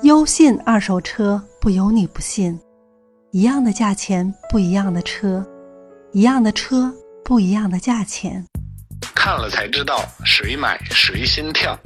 优信二手车不由你不信，一样的价钱不一样的车，一样的车不一样的价钱。看了才知道谁买谁心跳。